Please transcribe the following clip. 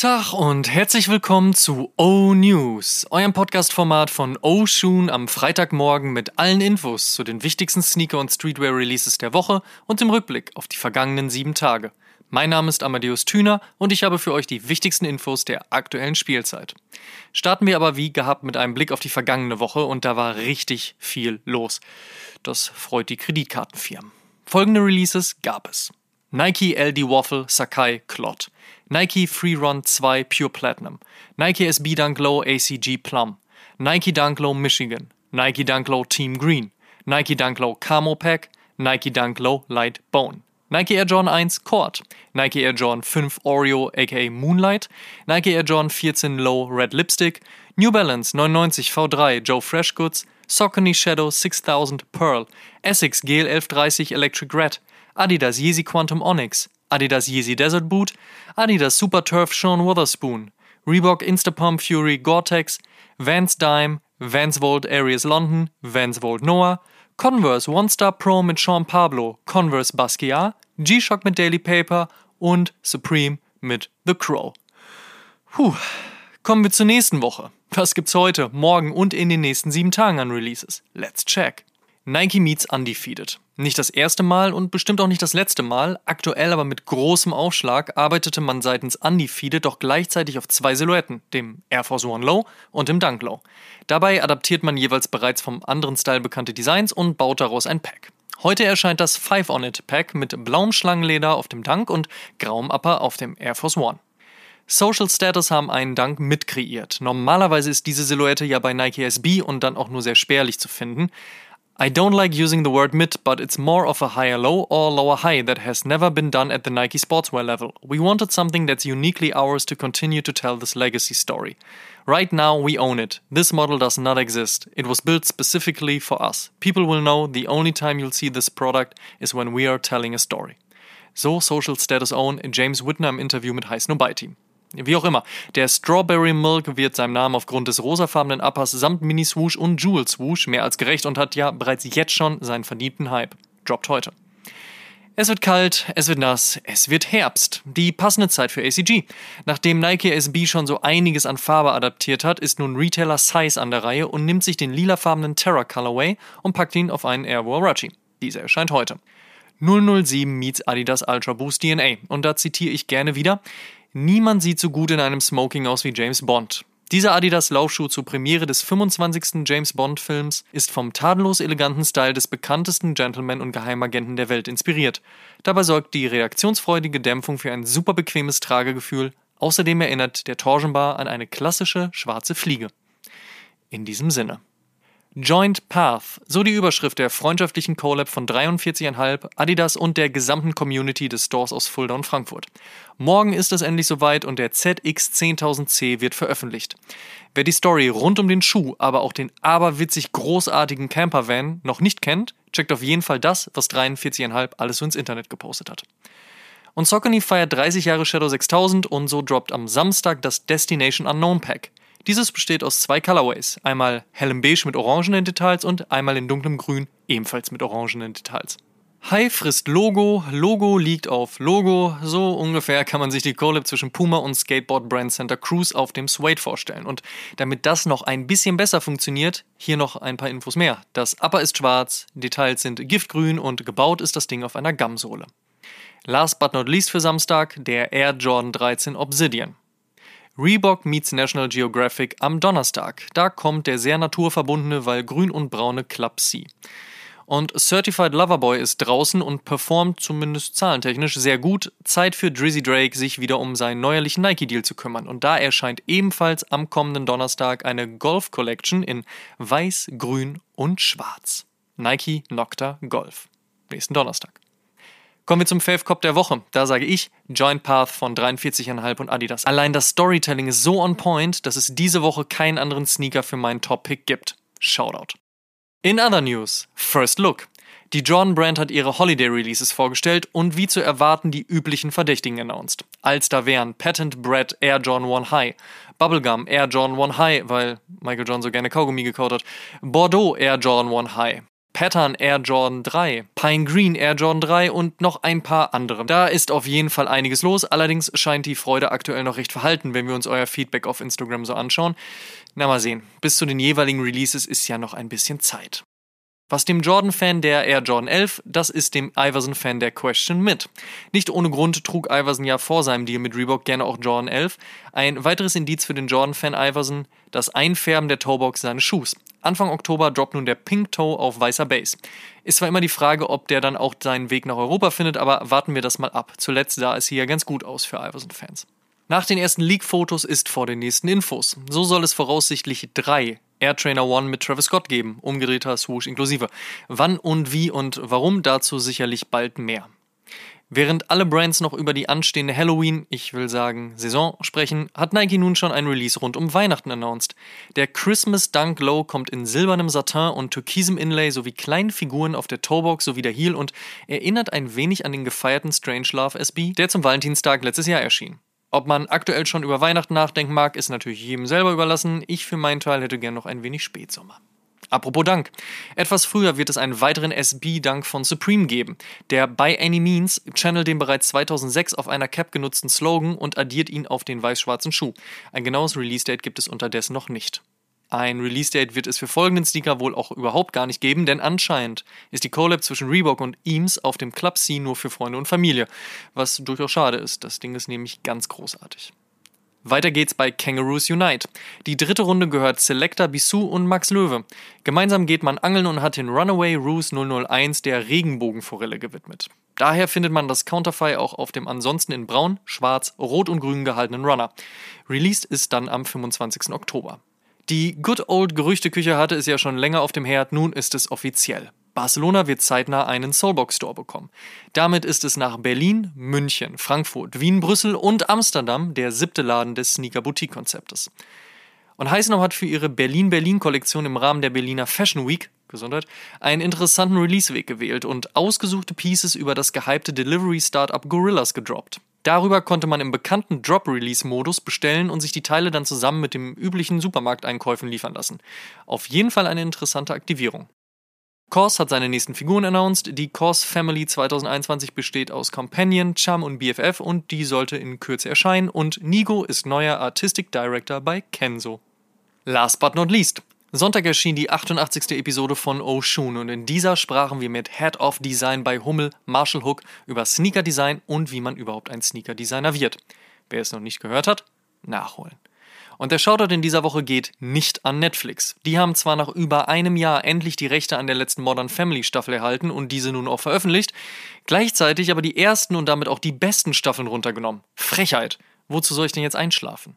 Tag und herzlich willkommen zu O News, eurem Podcast-Format von O Shoon am Freitagmorgen mit allen Infos zu den wichtigsten Sneaker- und Streetwear-Releases der Woche und dem Rückblick auf die vergangenen sieben Tage. Mein Name ist Amadeus Thüner und ich habe für euch die wichtigsten Infos der aktuellen Spielzeit. Starten wir aber wie gehabt mit einem Blick auf die vergangene Woche und da war richtig viel los. Das freut die Kreditkartenfirmen. Folgende Releases gab es. Nike LD Waffle Sakai Clot, Nike Free Run 2 Pure Platinum, Nike SB Dunk Low ACG Plum, Nike Dunk Low Michigan, Nike Dunk Low Team Green, Nike Dunk Low Camo Pack, Nike Dunk Low Light Bone, Nike Air Jordan 1 Cord, Nike Air Jordan 5 Oreo aka Moonlight, Nike Air Jordan 14 Low Red Lipstick, New Balance 99 V3 Joe Fresh Goods, Saucony Shadow 6000 Pearl, Essex GL 1130 Electric Red, Adidas Yeezy Quantum Onyx, Adidas Yeezy Desert Boot, Adidas Super Turf Sean Witherspoon, Reebok Instapump Fury Gore-Tex, Vans Dime, Vans Volt Aries London, Vans Volt Noah, Converse One Star Pro mit Sean Pablo, Converse Basquiat, G-Shock mit Daily Paper und Supreme mit The Crow. Puh, kommen wir zur nächsten Woche. Was gibt's heute, morgen und in den nächsten sieben Tagen an Releases? Let's check. Nike meets Undefeated. Nicht das erste Mal und bestimmt auch nicht das letzte Mal, aktuell aber mit großem Aufschlag arbeitete man seitens Undefeated doch gleichzeitig auf zwei Silhouetten, dem Air Force One Low und dem Dunk Low. Dabei adaptiert man jeweils bereits vom anderen Style bekannte Designs und baut daraus ein Pack. Heute erscheint das Five On It Pack mit blauem Schlangenleder auf dem Dunk und grauem Upper auf dem Air Force One. Social Status haben einen Dunk mitkreiert. Normalerweise ist diese Silhouette ja bei Nike SB und dann auch nur sehr spärlich zu finden. I don't like using the word mid, but it's more of a higher low or lower high that has never been done at the Nike sportswear level. We wanted something that's uniquely ours to continue to tell this legacy story. Right now, we own it. This model does not exist. It was built specifically for us. People will know the only time you'll see this product is when we are telling a story. So Social Status Own in James Whitner im Interview mit Snow Team. Wie auch immer, der Strawberry Milk wird seinem Namen aufgrund des rosafarbenen Uppers samt Mini-Swoosh und Jewel-Swoosh mehr als gerecht und hat ja bereits jetzt schon seinen verdienten Hype. Droppt heute. Es wird kalt, es wird nass, es wird Herbst. Die passende Zeit für ACG. Nachdem Nike SB schon so einiges an Farbe adaptiert hat, ist nun Retailer Size an der Reihe und nimmt sich den lilafarbenen Terra Colorway und packt ihn auf einen Air Warachi. Dieser erscheint heute. 007 meets Adidas Ultra Boost DNA. Und da zitiere ich gerne wieder. Niemand sieht so gut in einem Smoking aus wie James Bond. Dieser Adidas Laufschuh zur Premiere des 25. James Bond Films ist vom tadellos eleganten Style des bekanntesten Gentleman und Geheimagenten der Welt inspiriert. Dabei sorgt die reaktionsfreudige Dämpfung für ein super bequemes Tragegefühl. Außerdem erinnert der Torsionbar an eine klassische schwarze Fliege. In diesem Sinne. Joint Path, so die Überschrift der freundschaftlichen Collab von 43,5, Adidas und der gesamten Community des Stores aus Fulda und Frankfurt. Morgen ist es endlich soweit und der ZX10000C wird veröffentlicht. Wer die Story rund um den Schuh, aber auch den aberwitzig großartigen Campervan noch nicht kennt, checkt auf jeden Fall das, was 43,5 alles so ins Internet gepostet hat. Und Saucony feiert 30 Jahre Shadow 6000 und so droppt am Samstag das Destination Unknown Pack. Dieses besteht aus zwei Colorways, einmal hellem Beige mit orangenen Details und einmal in dunklem Grün, ebenfalls mit orangenen Details. High frisst Logo, Logo liegt auf Logo, so ungefähr kann man sich die Collab zwischen Puma und Skateboard Brand Center Cruise auf dem Suede vorstellen. Und damit das noch ein bisschen besser funktioniert, hier noch ein paar Infos mehr. Das Upper ist schwarz, Details sind giftgrün und gebaut ist das Ding auf einer Gamsohle. Last but not least für Samstag der Air Jordan 13 Obsidian. Reebok meets National Geographic am Donnerstag. Da kommt der sehr naturverbundene, weil grün und braune Club C. Und Certified Loverboy ist draußen und performt zumindest zahlentechnisch sehr gut. Zeit für Drizzy Drake, sich wieder um seinen neuerlichen Nike-Deal zu kümmern. Und da erscheint ebenfalls am kommenden Donnerstag eine Golf Collection in Weiß, Grün und Schwarz. Nike Nocta Golf. Nächsten Donnerstag. Kommen wir zum Fave Cop der Woche. Da sage ich Joint Path von 43,5 und Adidas. Allein das Storytelling ist so on point, dass es diese Woche keinen anderen Sneaker für meinen Top-Pick gibt. Shoutout. In other news, First Look. Die Jordan Brand hat ihre Holiday Releases vorgestellt und wie zu erwarten die üblichen Verdächtigen announced. Als da wären Patent Bread Air Jordan 1 High, Bubblegum Air Jordan 1 High, weil Michael Jordan so gerne Kaugummi gekaut hat, Bordeaux Air Jordan 1 High, Pattern Air Jordan 3, Pine Green Air Jordan 3 und noch ein paar andere. Da ist auf jeden Fall einiges los, allerdings scheint die Freude aktuell noch recht verhalten, wenn wir uns euer Feedback auf Instagram so anschauen. Na mal sehen, bis zu den jeweiligen Releases ist ja noch ein bisschen Zeit. Was dem Jordan-Fan der Air Jordan 11, das ist dem Iverson-Fan der Question mit. Nicht ohne Grund trug Iverson ja vor seinem Deal mit Reebok gerne auch Jordan 11. Ein weiteres Indiz für den Jordan-Fan Iverson, das Einfärben der Toebox seines Schuhs. Anfang Oktober droppt nun der Pink Toe auf weißer Base. Ist zwar immer die Frage, ob der dann auch seinen Weg nach Europa findet, aber warten wir das mal ab. Zuletzt sah es hier ganz gut aus für Iverson-Fans. Nach den ersten Leak-Fotos ist vor den nächsten Infos. So soll es voraussichtlich drei Air Trainer One mit Travis Scott geben, umgedrehter Swoosh inklusive. Wann und wie und warum dazu sicherlich bald mehr. Während alle Brands noch über die anstehende Halloween, ich will sagen Saison, sprechen, hat Nike nun schon ein Release rund um Weihnachten announced. Der Christmas Dunk Low kommt in silbernem Satin und türkisem Inlay sowie kleinen Figuren auf der Toebox sowie der Heel und erinnert ein wenig an den gefeierten Strangelove SB, der zum Valentinstag letztes Jahr erschien. Ob man aktuell schon über Weihnachten nachdenken mag, ist natürlich jedem selber überlassen. Ich für meinen Teil hätte gern noch ein wenig Spätsommer. Apropos Dank. Etwas früher wird es einen weiteren SB-Dank von Supreme geben. Der By Any Means channelt den bereits 2006 auf einer Cap genutzten Slogan und addiert ihn auf den weiß-schwarzen Schuh. Ein genaues Release-Date gibt es unterdessen noch nicht. Ein Release-Date wird es für folgenden Sneaker wohl auch überhaupt gar nicht geben, denn anscheinend ist die Collab zwischen Reebok und Eames auf dem Club C nur für Freunde und Familie, was durchaus schade ist. Das Ding ist nämlich ganz großartig. Weiter geht's bei Kangaroos Unite. Die dritte Runde gehört Selecta Bissou und Max Löwe. Gemeinsam geht man angeln und hat den Runaway Ruse 001 der Regenbogenforelle gewidmet. Daher findet man das Counterfei auch auf dem ansonsten in braun, schwarz, rot und grün gehaltenen Runner. Released ist dann am 25. Oktober. Die Good Old Gerüchteküche hatte es ja schon länger auf dem Herd, nun ist es offiziell. Barcelona wird zeitnah einen Soulbox Store bekommen. Damit ist es nach Berlin, München, Frankfurt, Wien, Brüssel und Amsterdam der siebte Laden des Sneaker Boutique Konzeptes. Und Heisenau hat für ihre Berlin-Berlin-Kollektion im Rahmen der Berliner Fashion Week Gesundheit, einen interessanten Releaseweg gewählt und ausgesuchte Pieces über das gehypte Delivery-Startup Gorillas gedroppt. Darüber konnte man im bekannten Drop-Release-Modus bestellen und sich die Teile dann zusammen mit den üblichen Supermarkteinkäufen liefern lassen. Auf jeden Fall eine interessante Aktivierung. Kors hat seine nächsten Figuren announced. Die Kors Family 2021 besteht aus Companion, Chum und BFF und die sollte in Kürze erscheinen. Und Nigo ist neuer Artistic Director bei Kenzo. Last but not least. Sonntag erschien die 88. Episode von Oshun und in dieser sprachen wir mit Head of Design bei Hummel, Marshall Hook, über Sneaker Design und wie man überhaupt ein Sneaker Designer wird. Wer es noch nicht gehört hat, nachholen. Und der Shoutout in dieser Woche geht nicht an Netflix. Die haben zwar nach über einem Jahr endlich die Rechte an der letzten Modern Family Staffel erhalten und diese nun auch veröffentlicht, gleichzeitig aber die ersten und damit auch die besten Staffeln runtergenommen. Frechheit. Wozu soll ich denn jetzt einschlafen?